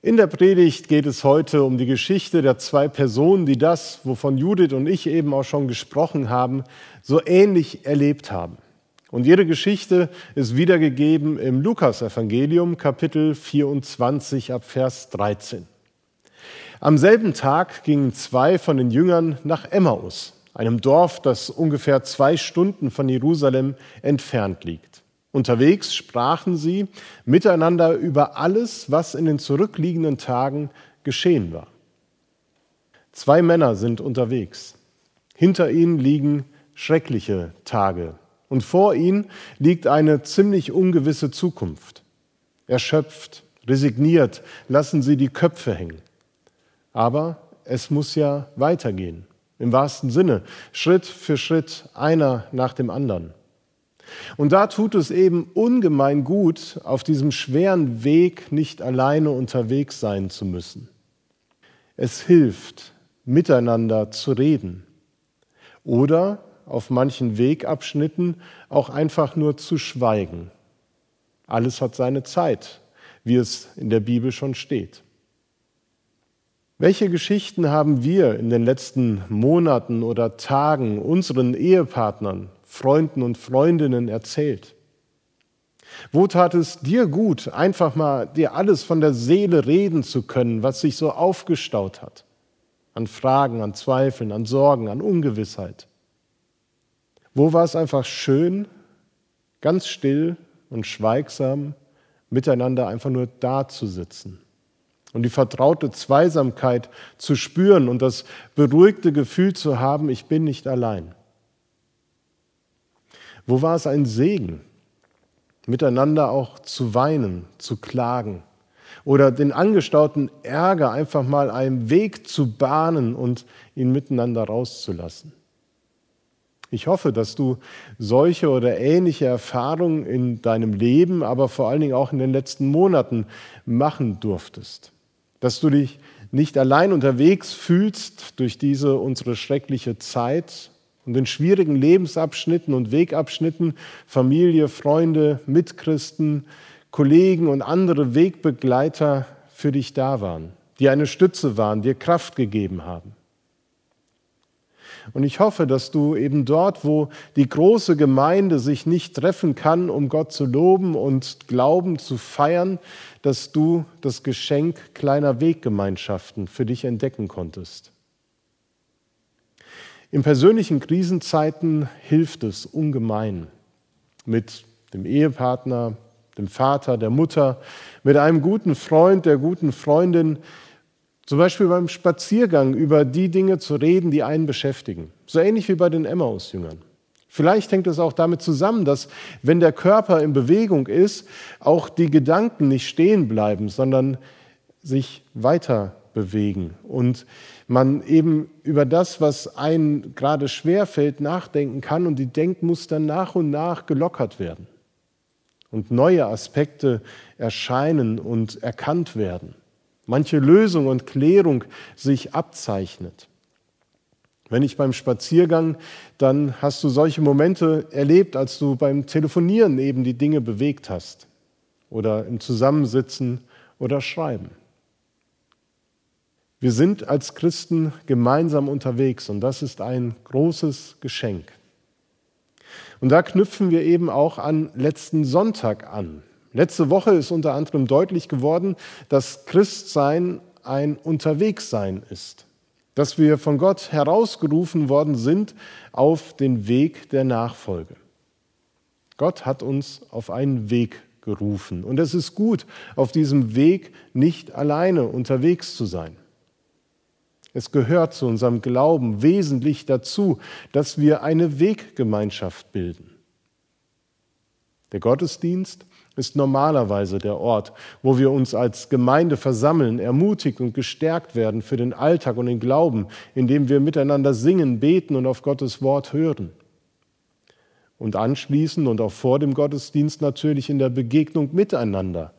In der Predigt geht es heute um die Geschichte der zwei Personen, die das, wovon Judith und ich eben auch schon gesprochen haben, so ähnlich erlebt haben. Und ihre Geschichte ist wiedergegeben im Lukasevangelium Kapitel 24 ab Vers 13. Am selben Tag gingen zwei von den Jüngern nach Emmaus, einem Dorf, das ungefähr zwei Stunden von Jerusalem entfernt liegt. Unterwegs sprachen sie miteinander über alles, was in den zurückliegenden Tagen geschehen war. Zwei Männer sind unterwegs. Hinter ihnen liegen schreckliche Tage und vor ihnen liegt eine ziemlich ungewisse Zukunft. Erschöpft, resigniert lassen sie die Köpfe hängen. Aber es muss ja weitergehen, im wahrsten Sinne, Schritt für Schritt, einer nach dem anderen. Und da tut es eben ungemein gut, auf diesem schweren Weg nicht alleine unterwegs sein zu müssen. Es hilft, miteinander zu reden oder auf manchen Wegabschnitten auch einfach nur zu schweigen. Alles hat seine Zeit, wie es in der Bibel schon steht. Welche Geschichten haben wir in den letzten Monaten oder Tagen unseren Ehepartnern, Freunden und Freundinnen erzählt? Wo tat es dir gut, einfach mal dir alles von der Seele reden zu können, was sich so aufgestaut hat? An Fragen, an Zweifeln, an Sorgen, an Ungewissheit. Wo war es einfach schön, ganz still und schweigsam miteinander einfach nur da zu sitzen und die vertraute Zweisamkeit zu spüren und das beruhigte Gefühl zu haben, ich bin nicht allein. Wo war es ein Segen, miteinander auch zu weinen, zu klagen oder den angestauten Ärger einfach mal einen Weg zu bahnen und ihn miteinander rauszulassen. Ich hoffe, dass du solche oder ähnliche Erfahrungen in deinem Leben, aber vor allen Dingen auch in den letzten Monaten machen durftest. Dass du dich nicht allein unterwegs fühlst durch diese unsere schreckliche Zeit, und in schwierigen Lebensabschnitten und Wegabschnitten Familie, Freunde, Mitchristen, Kollegen und andere Wegbegleiter für dich da waren, die eine Stütze waren, dir Kraft gegeben haben. Und ich hoffe, dass du eben dort, wo die große Gemeinde sich nicht treffen kann, um Gott zu loben und Glauben zu feiern, dass du das Geschenk kleiner Weggemeinschaften für dich entdecken konntest. In persönlichen Krisenzeiten hilft es ungemein, mit dem Ehepartner, dem Vater, der Mutter, mit einem guten Freund, der guten Freundin, zum Beispiel beim Spaziergang über die Dinge zu reden, die einen beschäftigen. So ähnlich wie bei den Emmaus-Jüngern. Vielleicht hängt es auch damit zusammen, dass wenn der Körper in Bewegung ist, auch die Gedanken nicht stehen bleiben, sondern sich weiter bewegen und man eben über das, was einem gerade schwerfällt, nachdenken kann und die Denkmuster nach und nach gelockert werden und neue Aspekte erscheinen und erkannt werden. Manche Lösung und Klärung sich abzeichnet. Wenn ich beim Spaziergang, dann hast du solche Momente erlebt, als du beim Telefonieren eben die Dinge bewegt hast oder im Zusammensitzen oder Schreiben. Wir sind als Christen gemeinsam unterwegs und das ist ein großes Geschenk. Und da knüpfen wir eben auch an letzten Sonntag an. Letzte Woche ist unter anderem deutlich geworden, dass Christsein ein Unterwegssein ist, dass wir von Gott herausgerufen worden sind auf den Weg der Nachfolge. Gott hat uns auf einen Weg gerufen und es ist gut, auf diesem Weg nicht alleine unterwegs zu sein. Es gehört zu unserem Glauben wesentlich dazu, dass wir eine Weggemeinschaft bilden. Der Gottesdienst ist normalerweise der Ort, wo wir uns als Gemeinde versammeln, ermutigt und gestärkt werden für den Alltag und den Glauben, indem wir miteinander singen, beten und auf Gottes Wort hören. Und anschließend und auch vor dem Gottesdienst natürlich in der Begegnung miteinander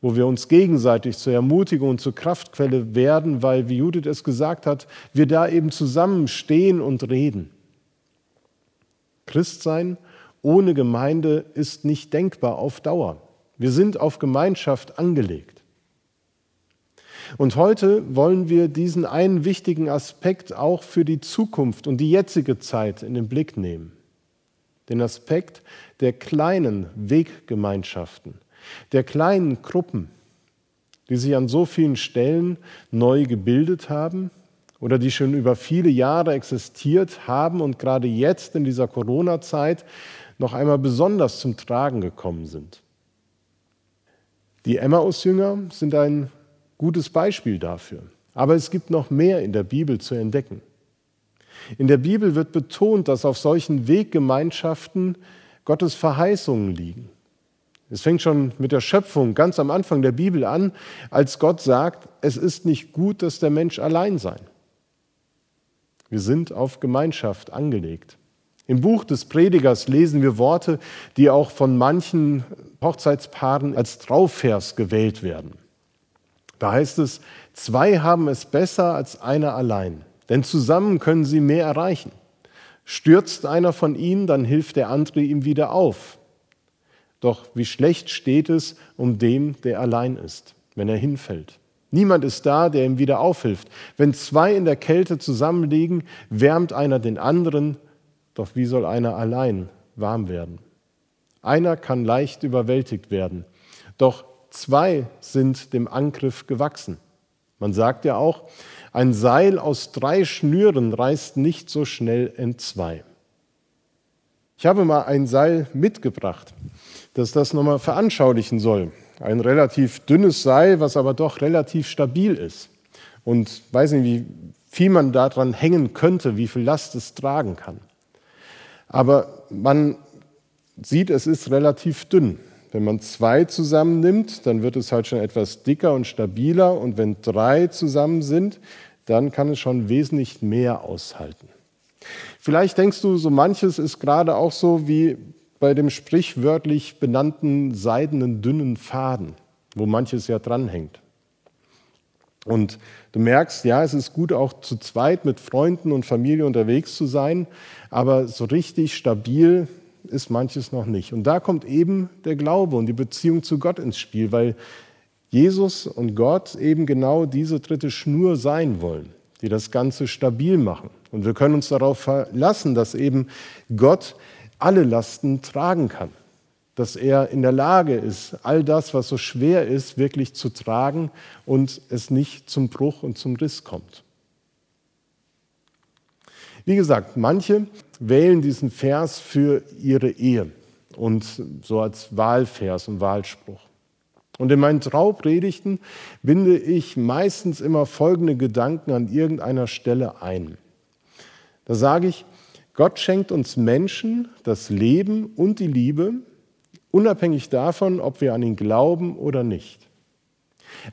wo wir uns gegenseitig zur Ermutigung und zur Kraftquelle werden, weil, wie Judith es gesagt hat, wir da eben zusammenstehen und reden. Christsein ohne Gemeinde ist nicht denkbar auf Dauer. Wir sind auf Gemeinschaft angelegt. Und heute wollen wir diesen einen wichtigen Aspekt auch für die Zukunft und die jetzige Zeit in den Blick nehmen. Den Aspekt der kleinen Weggemeinschaften, der kleinen Gruppen, die sich an so vielen Stellen neu gebildet haben oder die schon über viele Jahre existiert haben und gerade jetzt in dieser Corona-Zeit noch einmal besonders zum Tragen gekommen sind. Die Emmaus-Jünger sind ein gutes Beispiel dafür. Aber es gibt noch mehr in der Bibel zu entdecken. In der Bibel wird betont, dass auf solchen Weggemeinschaften Gottes Verheißungen liegen. Es fängt schon mit der Schöpfung ganz am Anfang der Bibel an, als Gott sagt, es ist nicht gut, dass der Mensch allein sei. Wir sind auf Gemeinschaft angelegt. Im Buch des Predigers lesen wir Worte, die auch von manchen Hochzeitspaaren als Trauvers gewählt werden. Da heißt es, zwei haben es besser als einer allein, denn zusammen können sie mehr erreichen. Stürzt einer von ihnen, dann hilft der andere ihm wieder auf. Doch wie schlecht steht es um dem, der allein ist, wenn er hinfällt. Niemand ist da, der ihm wieder aufhilft. Wenn zwei in der Kälte zusammenliegen, wärmt einer den anderen, doch wie soll einer allein warm werden? Einer kann leicht überwältigt werden, doch zwei sind dem Angriff gewachsen. Man sagt ja auch, ein Seil aus drei Schnüren reißt nicht so schnell entzwei. Ich habe mal ein Seil mitgebracht, das das nochmal veranschaulichen soll. Ein relativ dünnes Seil, was aber doch relativ stabil ist. Und weiß nicht, wie viel man daran hängen könnte, wie viel Last es tragen kann. Aber man sieht, es ist relativ dünn. Wenn man zwei zusammennimmt, dann wird es halt schon etwas dicker und stabiler. Und wenn drei zusammen sind, dann kann es schon wesentlich mehr aushalten. Vielleicht denkst du, so manches ist gerade auch so wie bei dem sprichwörtlich benannten seidenen dünnen Faden, wo manches ja dranhängt. Und du merkst, ja, es ist gut, auch zu zweit mit Freunden und Familie unterwegs zu sein, aber so richtig stabil ist manches noch nicht. Und da kommt eben der Glaube und die Beziehung zu Gott ins Spiel, weil Jesus und Gott eben genau diese dritte Schnur sein wollen, die das Ganze stabil machen. Und wir können uns darauf verlassen, dass eben Gott alle Lasten tragen kann, dass er in der Lage ist, all das, was so schwer ist, wirklich zu tragen und es nicht zum Bruch und zum Riss kommt. Wie gesagt, manche wählen diesen Vers für ihre Ehe und so als Wahlvers und Wahlspruch. Und in meinen Traupredigten binde ich meistens immer folgende Gedanken an irgendeiner Stelle ein. Da sage ich, Gott schenkt uns Menschen das Leben und die Liebe, unabhängig davon, ob wir an ihn glauben oder nicht.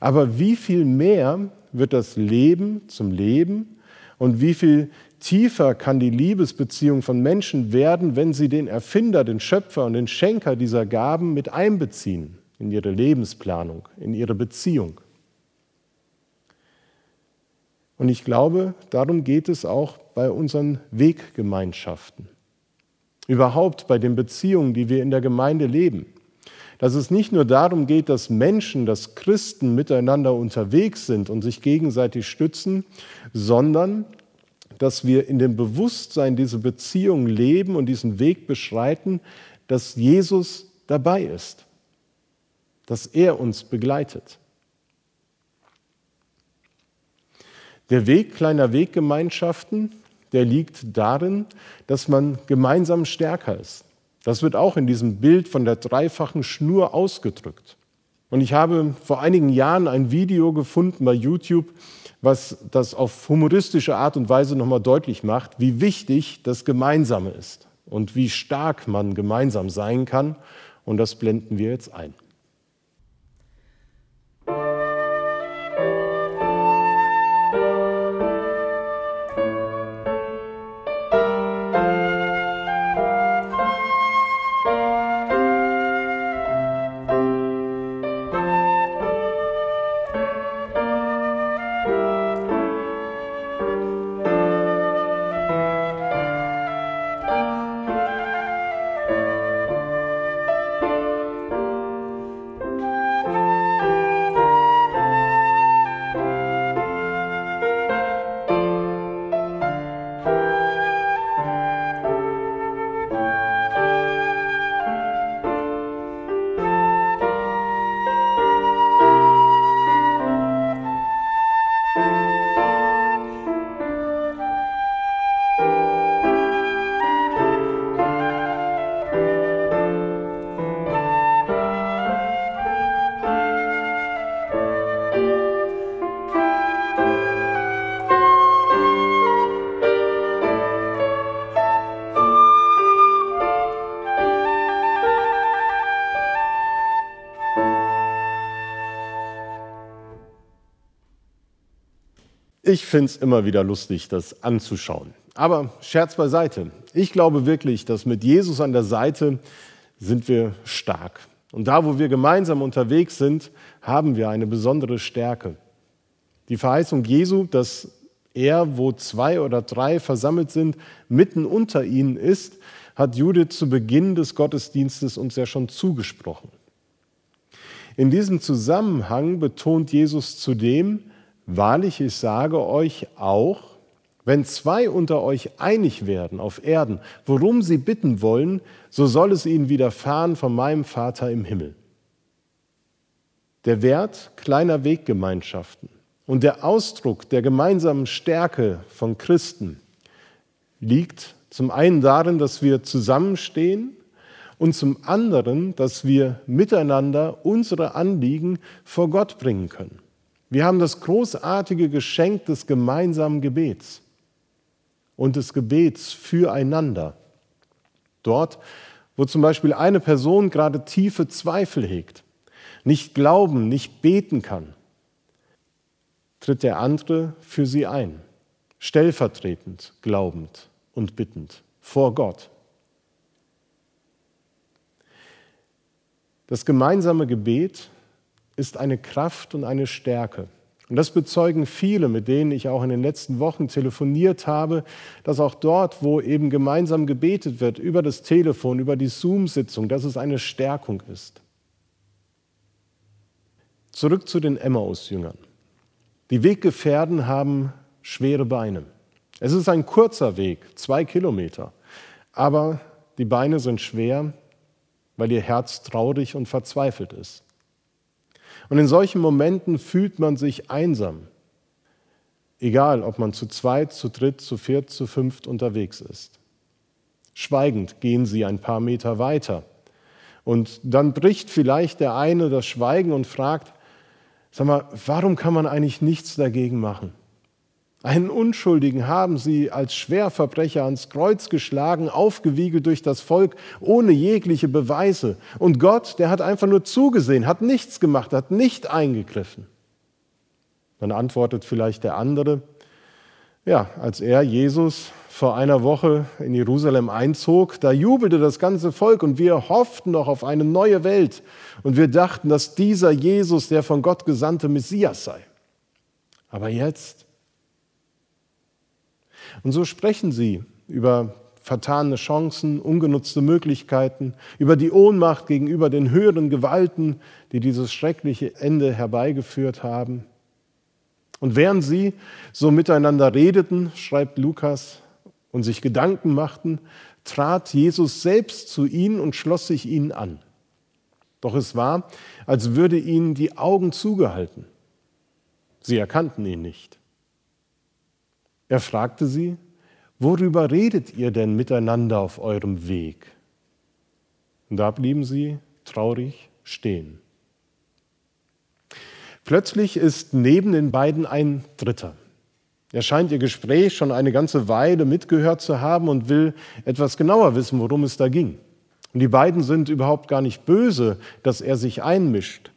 Aber wie viel mehr wird das Leben zum Leben und wie viel tiefer kann die Liebesbeziehung von Menschen werden, wenn sie den Erfinder, den Schöpfer und den Schenker dieser Gaben mit einbeziehen in ihre Lebensplanung, in ihre Beziehung. Und ich glaube, darum geht es auch bei unseren Weggemeinschaften. Überhaupt bei den Beziehungen, die wir in der Gemeinde leben. Dass es nicht nur darum geht, dass Menschen, dass Christen miteinander unterwegs sind und sich gegenseitig stützen, sondern dass wir in dem Bewusstsein diese Beziehung leben und diesen Weg beschreiten, dass Jesus dabei ist, dass er uns begleitet. Der Weg kleiner Weggemeinschaften, der liegt darin, dass man gemeinsam stärker ist. Das wird auch in diesem Bild von der dreifachen Schnur ausgedrückt. Und ich habe vor einigen Jahren ein Video gefunden bei YouTube, was das auf humoristische Art und Weise nochmal deutlich macht, wie wichtig das Gemeinsame ist und wie stark man gemeinsam sein kann. Und das blenden wir jetzt ein. Ich finde es immer wieder lustig, das anzuschauen. Aber Scherz beiseite. Ich glaube wirklich, dass mit Jesus an der Seite sind wir stark. Und da, wo wir gemeinsam unterwegs sind, haben wir eine besondere Stärke. Die Verheißung Jesu, dass er, wo zwei oder drei versammelt sind, mitten unter ihnen ist, hat Judith zu Beginn des Gottesdienstes uns ja schon zugesprochen. In diesem Zusammenhang betont Jesus zudem, Wahrlich, ich sage euch auch, wenn zwei unter euch einig werden auf Erden, worum sie bitten wollen, so soll es ihnen widerfahren von meinem Vater im Himmel. Der Wert kleiner Weggemeinschaften und der Ausdruck der gemeinsamen Stärke von Christen liegt zum einen darin, dass wir zusammenstehen und zum anderen, dass wir miteinander unsere Anliegen vor Gott bringen können. Wir haben das großartige Geschenk des gemeinsamen Gebets und des Gebets füreinander. Dort, wo zum Beispiel eine Person gerade tiefe Zweifel hegt, nicht glauben, nicht beten kann, tritt der andere für sie ein, stellvertretend, glaubend und bittend vor Gott. Das gemeinsame Gebet ist eine Kraft und eine Stärke. Und das bezeugen viele, mit denen ich auch in den letzten Wochen telefoniert habe, dass auch dort, wo eben gemeinsam gebetet wird, über das Telefon, über die Zoom-Sitzung, dass es eine Stärkung ist. Zurück zu den Emmaus-Jüngern. Die Weggefährden haben schwere Beine. Es ist ein kurzer Weg, zwei Kilometer, aber die Beine sind schwer, weil ihr Herz traurig und verzweifelt ist. Und in solchen Momenten fühlt man sich einsam. Egal, ob man zu zweit, zu dritt, zu viert, zu fünft unterwegs ist. Schweigend gehen sie ein paar Meter weiter. Und dann bricht vielleicht der eine das Schweigen und fragt, sag mal, warum kann man eigentlich nichts dagegen machen? Einen Unschuldigen haben sie als Schwerverbrecher ans Kreuz geschlagen, aufgewiegelt durch das Volk, ohne jegliche Beweise. Und Gott, der hat einfach nur zugesehen, hat nichts gemacht, hat nicht eingegriffen. Dann antwortet vielleicht der andere, ja, als er, Jesus, vor einer Woche in Jerusalem einzog, da jubelte das ganze Volk und wir hofften noch auf eine neue Welt und wir dachten, dass dieser Jesus der von Gott gesandte Messias sei. Aber jetzt, und so sprechen sie über vertane Chancen, ungenutzte Möglichkeiten, über die Ohnmacht gegenüber den höheren Gewalten, die dieses schreckliche Ende herbeigeführt haben. Und während sie so miteinander redeten, schreibt Lukas, und sich Gedanken machten, trat Jesus selbst zu ihnen und schloss sich ihnen an. Doch es war, als würde ihnen die Augen zugehalten. Sie erkannten ihn nicht. Er fragte sie, worüber redet ihr denn miteinander auf eurem Weg? Und da blieben sie traurig stehen. Plötzlich ist neben den beiden ein Dritter. Er scheint ihr Gespräch schon eine ganze Weile mitgehört zu haben und will etwas genauer wissen, worum es da ging. Und die beiden sind überhaupt gar nicht böse, dass er sich einmischt.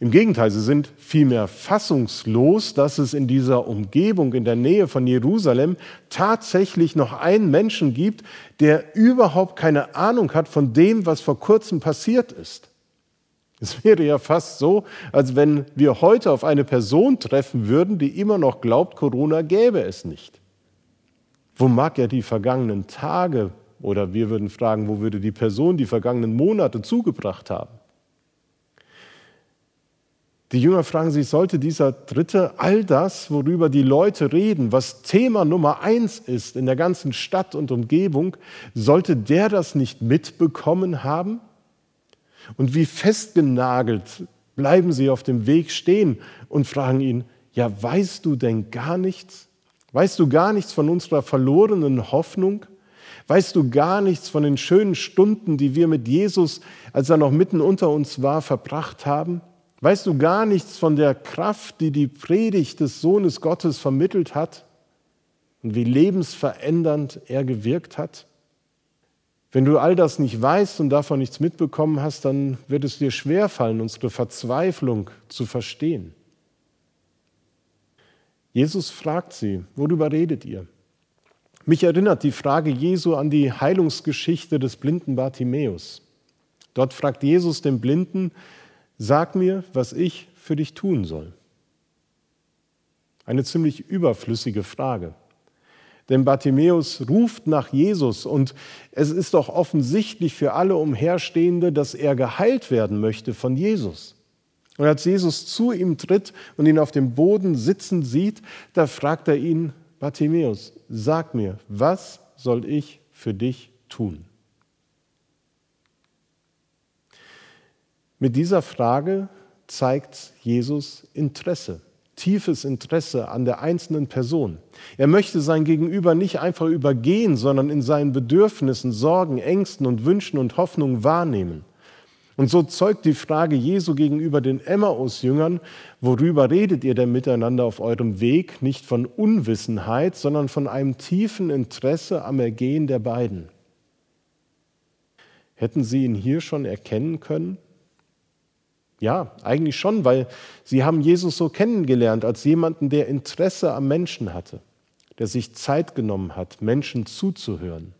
Im Gegenteil, sie sind vielmehr fassungslos, dass es in dieser Umgebung, in der Nähe von Jerusalem, tatsächlich noch einen Menschen gibt, der überhaupt keine Ahnung hat von dem, was vor kurzem passiert ist. Es wäre ja fast so, als wenn wir heute auf eine Person treffen würden, die immer noch glaubt, Corona gäbe es nicht. Wo mag er die vergangenen Tage oder wir würden fragen, wo würde die Person die vergangenen Monate zugebracht haben? Die Jünger fragen sich, sollte dieser Dritte all das, worüber die Leute reden, was Thema Nummer eins ist in der ganzen Stadt und Umgebung, sollte der das nicht mitbekommen haben? Und wie festgenagelt bleiben sie auf dem Weg stehen und fragen ihn, ja, weißt du denn gar nichts? Weißt du gar nichts von unserer verlorenen Hoffnung? Weißt du gar nichts von den schönen Stunden, die wir mit Jesus, als er noch mitten unter uns war, verbracht haben? Weißt du gar nichts von der Kraft, die die Predigt des Sohnes Gottes vermittelt hat und wie lebensverändernd er gewirkt hat? Wenn du all das nicht weißt und davon nichts mitbekommen hast, dann wird es dir schwerfallen, unsere Verzweiflung zu verstehen. Jesus fragt sie, worüber redet ihr? Mich erinnert die Frage Jesu an die Heilungsgeschichte des blinden Bartimäus. Dort fragt Jesus den Blinden, sag mir, was ich für dich tun soll. Eine ziemlich überflüssige Frage. Denn Bartimäus ruft nach Jesus und es ist doch offensichtlich für alle Umherstehende, dass er geheilt werden möchte von Jesus. Und als Jesus zu ihm tritt und ihn auf dem Boden sitzen sieht, da fragt er ihn, Bartimäus, sag mir, was soll ich für dich tun? Mit dieser Frage zeigt Jesus Interesse tiefes Interesse an der einzelnen Person. Er möchte sein Gegenüber nicht einfach übergehen, sondern in seinen Bedürfnissen, Sorgen, Ängsten und Wünschen und Hoffnungen wahrnehmen. Und so zeugt die Frage Jesu gegenüber den Emmaus-Jüngern, worüber redet ihr denn miteinander auf eurem Weg, nicht von Unwissenheit, sondern von einem tiefen Interesse am Ergehen der beiden. Hätten sie ihn hier schon erkennen können? Ja, eigentlich schon, weil sie haben Jesus so kennengelernt als jemanden, der Interesse am Menschen hatte, der sich Zeit genommen hat, Menschen zuzuhören.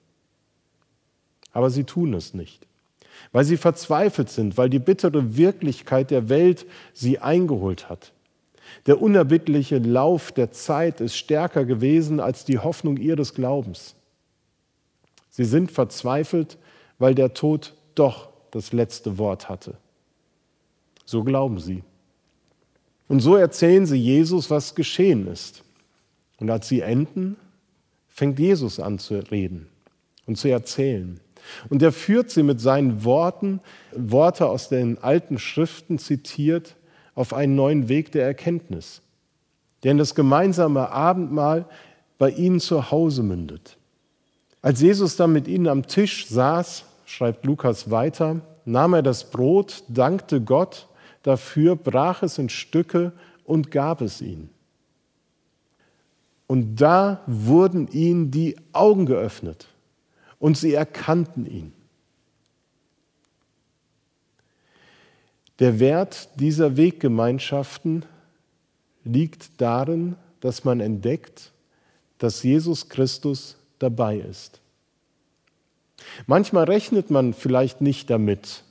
Aber sie tun es nicht, weil sie verzweifelt sind, weil die bittere Wirklichkeit der Welt sie eingeholt hat. Der unerbittliche Lauf der Zeit ist stärker gewesen als die Hoffnung ihres Glaubens. Sie sind verzweifelt, weil der Tod doch das letzte Wort hatte. So glauben sie. Und so erzählen sie Jesus, was geschehen ist. Und als sie enden, fängt Jesus an zu reden und zu erzählen. Und er führt sie mit seinen Worten, Worte aus den alten Schriften zitiert, auf einen neuen Weg der Erkenntnis, der in das gemeinsame Abendmahl bei ihnen zu Hause mündet. Als Jesus dann mit ihnen am Tisch saß, schreibt Lukas weiter, nahm er das Brot, dankte Gott dafür, brach es in Stücke und gab es ihnen. Und da wurden ihnen die Augen geöffnet und sie erkannten ihn. Der Wert dieser Weggemeinschaften liegt darin, dass man entdeckt, dass Jesus Christus dabei ist. Manchmal rechnet man vielleicht nicht damit,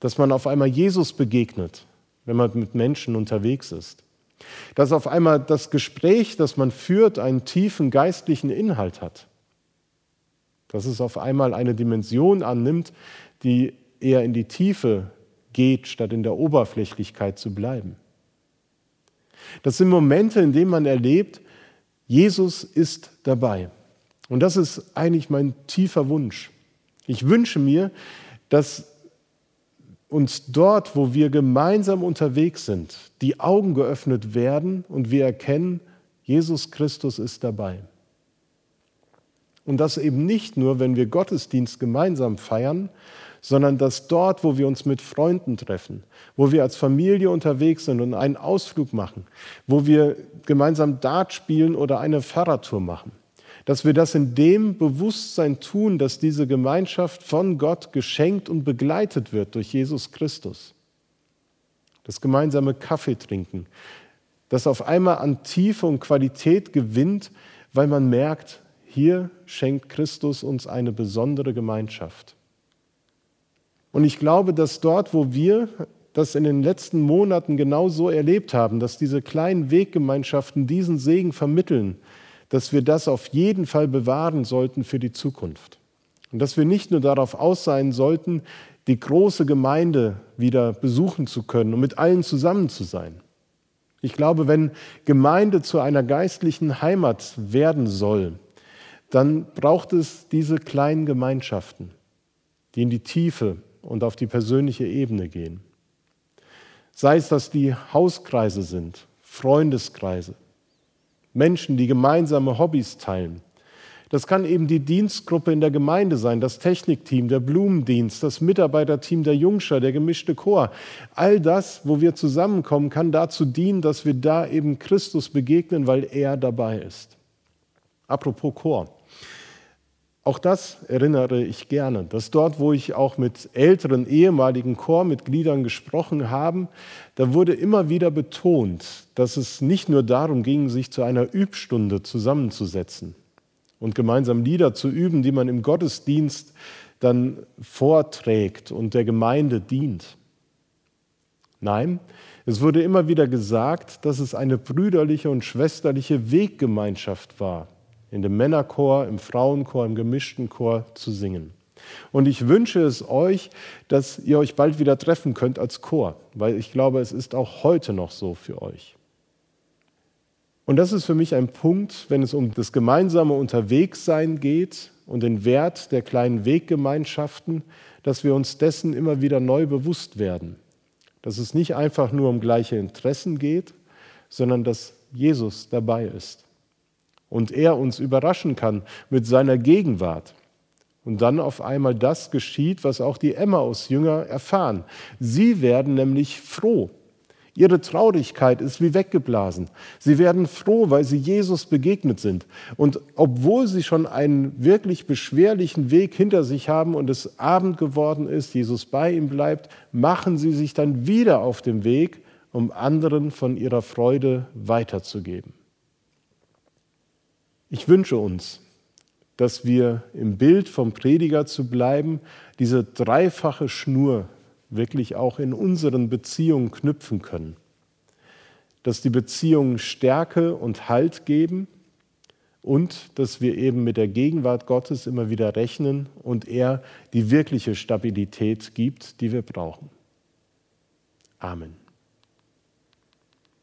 dass man auf einmal Jesus begegnet, wenn man mit Menschen unterwegs ist. Dass auf einmal das Gespräch, das man führt, einen tiefen geistlichen Inhalt hat. Dass es auf einmal eine Dimension annimmt, die eher in die Tiefe geht, statt in der Oberflächlichkeit zu bleiben. Das sind Momente, in denen man erlebt, Jesus ist dabei. Und das ist eigentlich mein tiefer Wunsch. Ich wünsche mir, dass uns dort, wo wir gemeinsam unterwegs sind, die Augen geöffnet werden und wir erkennen, Jesus Christus ist dabei. Und das eben nicht nur, wenn wir Gottesdienst gemeinsam feiern, sondern dass dort, wo wir uns mit Freunden treffen, wo wir als Familie unterwegs sind und einen Ausflug machen, wo wir gemeinsam Dart spielen oder eine Fahrradtour machen, dass wir das in dem Bewusstsein tun, dass diese Gemeinschaft von Gott geschenkt und begleitet wird durch Jesus Christus. Das gemeinsame Kaffee trinken, das auf einmal an Tiefe und Qualität gewinnt, weil man merkt, hier schenkt Christus uns eine besondere Gemeinschaft. Und ich glaube, dass dort, wo wir das in den letzten Monaten genau so erlebt haben, dass diese kleinen Weggemeinschaften diesen Segen vermitteln, dass wir das auf jeden Fall bewahren sollten für die Zukunft. Und dass wir nicht nur darauf aus sein sollten, die große Gemeinde wieder besuchen zu können und mit allen zusammen zu sein. Ich glaube, wenn Gemeinde zu einer geistlichen Heimat werden soll, dann braucht es diese kleinen Gemeinschaften, die in die Tiefe und auf die persönliche Ebene gehen. Sei es, dass die Hauskreise sind, Freundeskreise, Menschen, die gemeinsame Hobbys teilen. Das kann eben die Dienstgruppe in der Gemeinde sein, das Technikteam, der Blumendienst, das Mitarbeiterteam der Jungschar, der gemischte Chor. All das, wo wir zusammenkommen, kann dazu dienen, dass wir da eben Christus begegnen, weil er dabei ist. Apropos Chor. Auch das erinnere ich gerne, dass dort, wo ich auch mit älteren ehemaligen Chormitgliedern gesprochen habe, da wurde immer wieder betont, dass es nicht nur darum ging, sich zu einer Übstunde zusammenzusetzen und gemeinsam Lieder zu üben, die man im Gottesdienst dann vorträgt und der Gemeinde dient. Nein, es wurde immer wieder gesagt, dass es eine brüderliche und schwesterliche Weggemeinschaft war, in dem Männerchor, im Frauenchor, im gemischten Chor zu singen. Und ich wünsche es euch, dass ihr euch bald wieder treffen könnt als Chor, weil ich glaube, es ist auch heute noch so für euch. Und das ist für mich ein Punkt, wenn es um das gemeinsame Unterwegssein geht und den Wert der kleinen Weggemeinschaften, dass wir uns dessen immer wieder neu bewusst werden. Dass es nicht einfach nur um gleiche Interessen geht, sondern dass Jesus dabei ist und er uns überraschen kann mit seiner Gegenwart. Und dann auf einmal das geschieht, was auch die Emmaus-Jünger erfahren. Sie werden nämlich froh. Ihre Traurigkeit ist wie weggeblasen. Sie werden froh, weil sie Jesus begegnet sind. Und obwohl sie schon einen wirklich beschwerlichen Weg hinter sich haben und es Abend geworden ist, Jesus bei ihm bleibt, machen sie sich dann wieder auf den Weg, um anderen von ihrer Freude weiterzugeben. Ich wünsche uns, dass wir im Bild vom Prediger zu bleiben, diese dreifache Schnur wirklich auch in unseren Beziehungen knüpfen können. Dass die Beziehungen Stärke und Halt geben und dass wir eben mit der Gegenwart Gottes immer wieder rechnen und er die wirkliche Stabilität gibt, die wir brauchen. Amen.